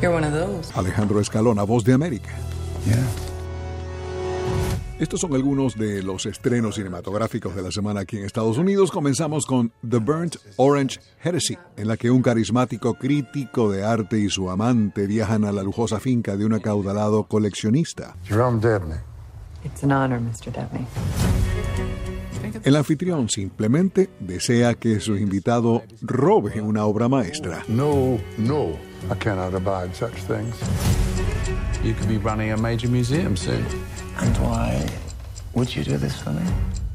You're one of those. Alejandro Escalona, Voz de América. Yeah. Estos son algunos de los estrenos cinematográficos de la semana aquí en Estados Unidos. Comenzamos con The Burnt Orange Heresy, en la que un carismático crítico de arte y su amante viajan a la lujosa finca de un acaudalado coleccionista. Jerome Dabney. It's an honor, Mr. Dabney. El anfitrión simplemente desea que su invitado robe una obra maestra. No, no. I cannot abide such things. You could be running a major museum soon. And why would you do this for me?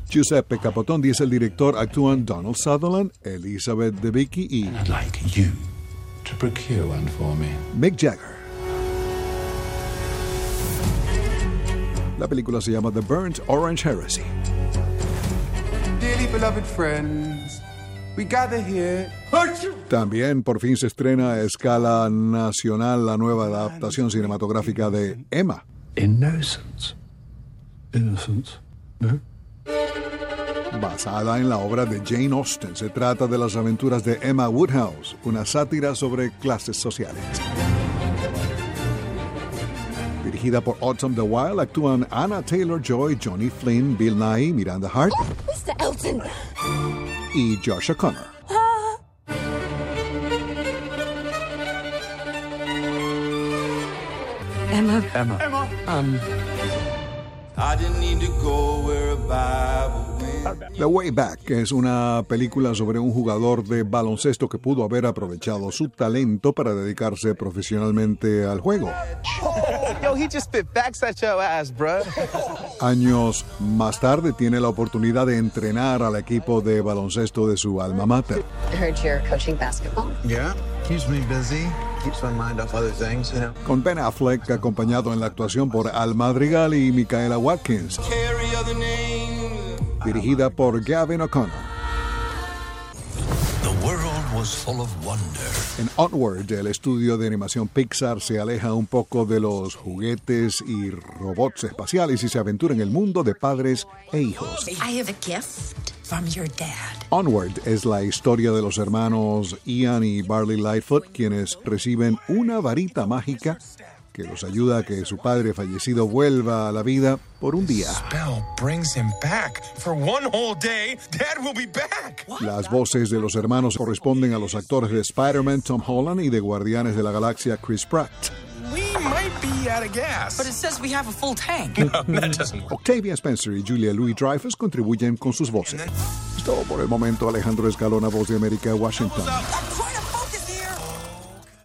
Giuseppe Capotondi es el director, actúan Donald Sutherland, Elizabeth Debicki y I'd like you to procure one for me. Mick Jagger. La película se llama The Burnt Orange Heresy. Dearly beloved friends, we gather here. También por fin se estrena a escala nacional la nueva adaptación cinematográfica de Emma. Innocence. Innocence. No? basada en la obra de Jane Austen. Se trata de las aventuras de Emma Woodhouse, una sátira sobre clases sociales. Dirigida por Autumn the Wild, actúan Anna Taylor-Joy, Johnny Flynn, Bill Nighy, Miranda Hart Mr. Elton. y Josh O'Connor. Emma. Emma. Um, I didn't need to go where a Bible went. The Way Back es una película sobre un jugador de baloncesto que pudo haber aprovechado su talento para dedicarse profesionalmente al juego. Yo, he just spit facts at your ass, bruh. Años más tarde tiene la oportunidad de entrenar al equipo de baloncesto de su alma mater. I heard you're coaching basketball. Yeah. Keeps me busy. Keeps my mind off other things, you know. Con Ben Affleck acompañado en la actuación por Al Madrigal y Micaela Watkins, Carry other names. dirigida por Gavin O'Connor. The world was full of wonder. En Onward, el estudio de animación Pixar se aleja un poco de los juguetes y robots espaciales y se aventura en el mundo de padres e hijos. I have a gift from your dad. Onward es la historia de los hermanos Ian y Barley Lightfoot, quienes reciben una varita mágica que los ayuda a que su padre fallecido vuelva a la vida por un día. Las voces de los hermanos corresponden a los actores de Spider-Man Tom Holland y de Guardianes de la Galaxia Chris Pratt. We might be out of gas. But it says we have a full tank. that doesn't work. Octavia Spencer y Julia Louis Dreyfus contribuyen con sus voces. Es todo por el momento. Alejandro Escalona, Voz de América, Washington.